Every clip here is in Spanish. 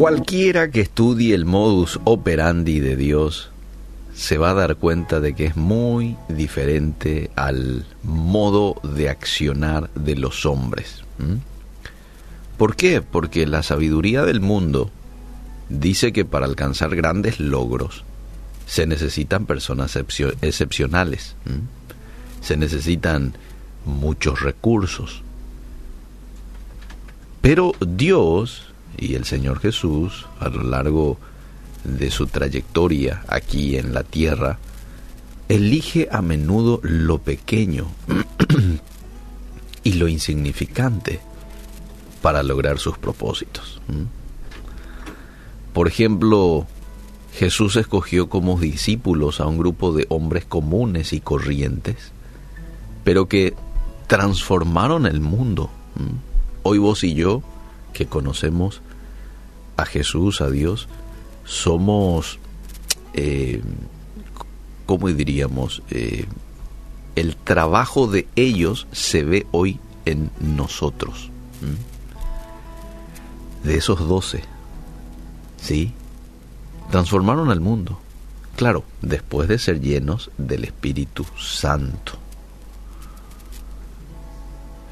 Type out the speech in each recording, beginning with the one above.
Cualquiera que estudie el modus operandi de Dios se va a dar cuenta de que es muy diferente al modo de accionar de los hombres. ¿Por qué? Porque la sabiduría del mundo dice que para alcanzar grandes logros se necesitan personas excepcionales, se necesitan muchos recursos. Pero Dios y el Señor Jesús, a lo largo de su trayectoria aquí en la tierra, elige a menudo lo pequeño y lo insignificante para lograr sus propósitos. Por ejemplo, Jesús escogió como discípulos a un grupo de hombres comunes y corrientes, pero que transformaron el mundo. Hoy vos y yo, que conocemos a Jesús, a Dios, somos, eh, ¿cómo diríamos? Eh, el trabajo de ellos se ve hoy en nosotros. De esos doce, ¿sí? Transformaron al mundo. Claro, después de ser llenos del Espíritu Santo.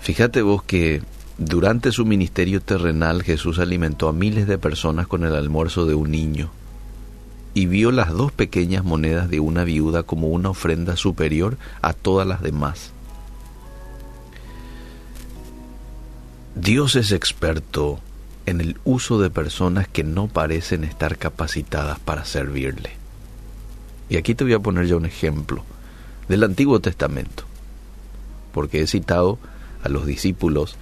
Fíjate vos que durante su ministerio terrenal Jesús alimentó a miles de personas con el almuerzo de un niño y vio las dos pequeñas monedas de una viuda como una ofrenda superior a todas las demás. Dios es experto en el uso de personas que no parecen estar capacitadas para servirle. Y aquí te voy a poner ya un ejemplo del Antiguo Testamento, porque he citado a los discípulos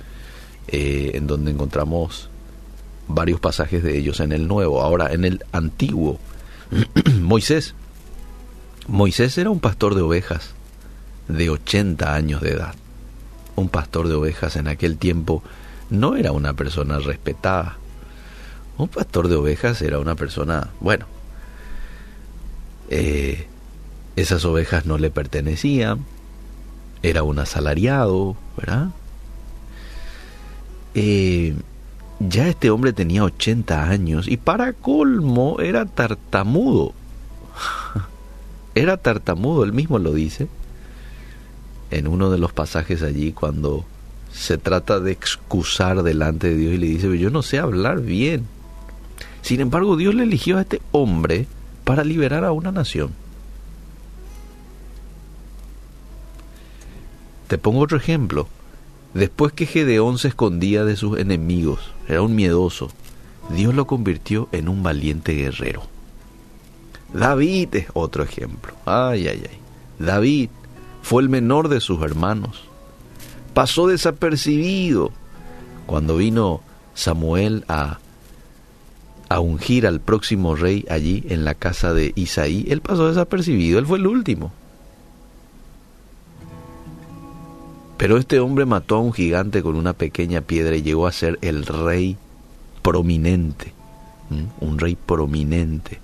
eh, en donde encontramos varios pasajes de ellos en el Nuevo. Ahora, en el Antiguo, Moisés. Moisés era un pastor de ovejas de 80 años de edad. Un pastor de ovejas en aquel tiempo no era una persona respetada. Un pastor de ovejas era una persona, bueno, eh, esas ovejas no le pertenecían, era un asalariado, ¿verdad? Eh, ya este hombre tenía 80 años y para colmo era tartamudo. era tartamudo, él mismo lo dice en uno de los pasajes allí cuando se trata de excusar delante de Dios y le dice, yo no sé hablar bien. Sin embargo, Dios le eligió a este hombre para liberar a una nación. Te pongo otro ejemplo. Después que Gedeón se escondía de sus enemigos, era un miedoso, Dios lo convirtió en un valiente guerrero. David es otro ejemplo. Ay, ay, ay. David fue el menor de sus hermanos. Pasó desapercibido cuando vino Samuel a, a ungir al próximo rey allí en la casa de Isaí. Él pasó desapercibido, él fue el último. Pero este hombre mató a un gigante con una pequeña piedra y llegó a ser el rey prominente, un rey prominente,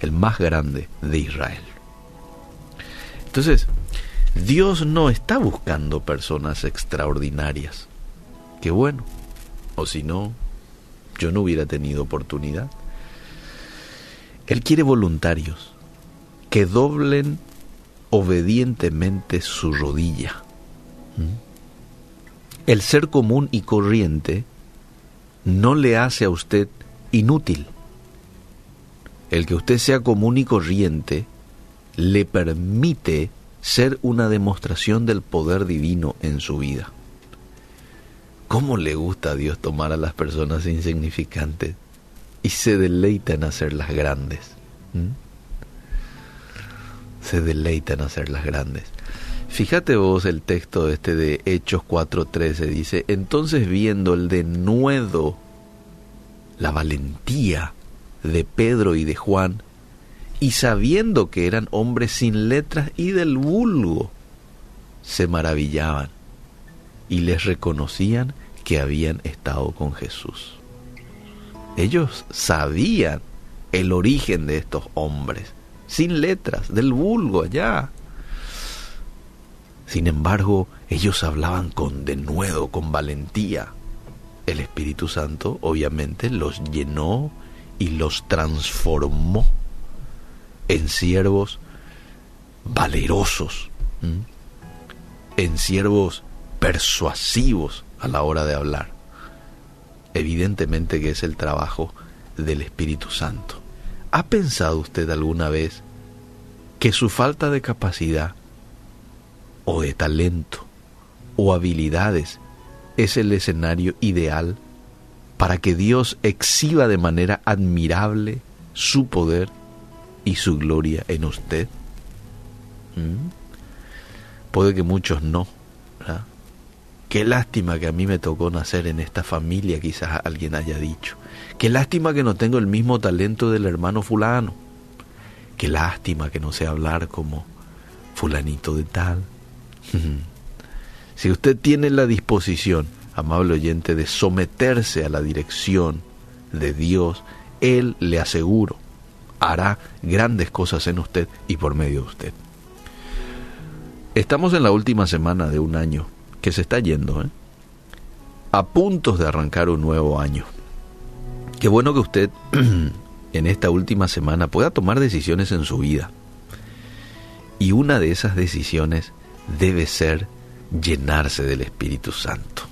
el más grande de Israel. Entonces, Dios no está buscando personas extraordinarias. Qué bueno. O si no, yo no hubiera tenido oportunidad. Él quiere voluntarios que doblen obedientemente su rodilla el ser común y corriente no le hace a usted inútil. El que usted sea común y corriente le permite ser una demostración del poder divino en su vida. ¿Cómo le gusta a Dios tomar a las personas insignificantes y se deleita en hacerlas grandes? ¿Mm? Se deleita en hacerlas grandes. Fíjate vos el texto este de Hechos 4:13, dice, entonces viendo el denuedo, la valentía de Pedro y de Juan, y sabiendo que eran hombres sin letras y del vulgo, se maravillaban y les reconocían que habían estado con Jesús. Ellos sabían el origen de estos hombres, sin letras, del vulgo allá. Sin embargo, ellos hablaban con denuedo, con valentía. El Espíritu Santo obviamente los llenó y los transformó en siervos valerosos, en siervos persuasivos a la hora de hablar. Evidentemente que es el trabajo del Espíritu Santo. ¿Ha pensado usted alguna vez que su falta de capacidad o de talento o habilidades es el escenario ideal para que Dios exhiba de manera admirable su poder y su gloria en usted? ¿Mm? Puede que muchos no. Qué lástima que a mí me tocó nacer en esta familia, quizás alguien haya dicho. Qué lástima que no tengo el mismo talento del hermano fulano. Qué lástima que no sé hablar como fulanito de tal. Si usted tiene la disposición, amable oyente, de someterse a la dirección de Dios, Él, le aseguro, hará grandes cosas en usted y por medio de usted. Estamos en la última semana de un año que se está yendo, ¿eh? a puntos de arrancar un nuevo año. Qué bueno que usted en esta última semana pueda tomar decisiones en su vida. Y una de esas decisiones debe ser llenarse del Espíritu Santo.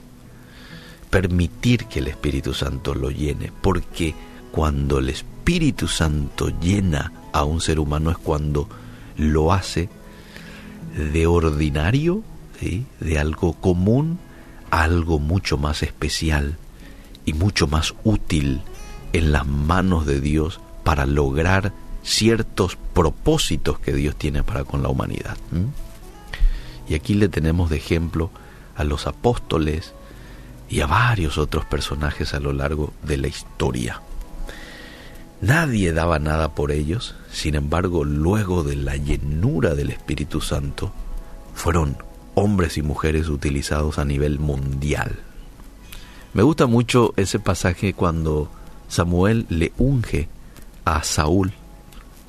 Permitir que el Espíritu Santo lo llene, porque cuando el Espíritu Santo llena a un ser humano es cuando lo hace de ordinario de algo común a algo mucho más especial y mucho más útil en las manos de Dios para lograr ciertos propósitos que Dios tiene para con la humanidad. Y aquí le tenemos de ejemplo a los apóstoles y a varios otros personajes a lo largo de la historia. Nadie daba nada por ellos, sin embargo, luego de la llenura del Espíritu Santo, fueron hombres y mujeres utilizados a nivel mundial. Me gusta mucho ese pasaje cuando Samuel le unge a Saúl.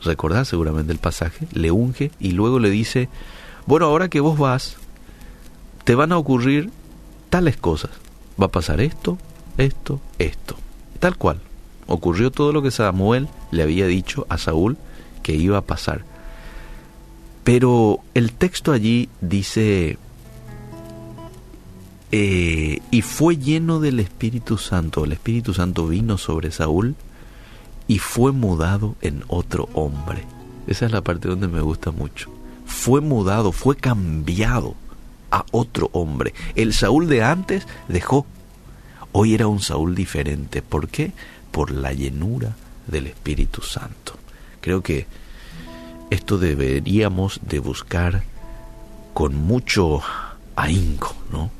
Recordás seguramente el pasaje, le unge y luego le dice, bueno, ahora que vos vas, te van a ocurrir tales cosas. Va a pasar esto, esto, esto. Tal cual. Ocurrió todo lo que Samuel le había dicho a Saúl que iba a pasar. Pero el texto allí dice, eh, y fue lleno del Espíritu Santo, el Espíritu Santo vino sobre Saúl y fue mudado en otro hombre. Esa es la parte donde me gusta mucho. Fue mudado, fue cambiado a otro hombre. El Saúl de antes dejó. Hoy era un Saúl diferente. ¿Por qué? Por la llenura del Espíritu Santo. Creo que esto deberíamos de buscar con mucho ahínco, ¿no?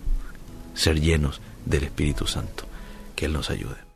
Ser llenos del Espíritu Santo. Que Él nos ayude.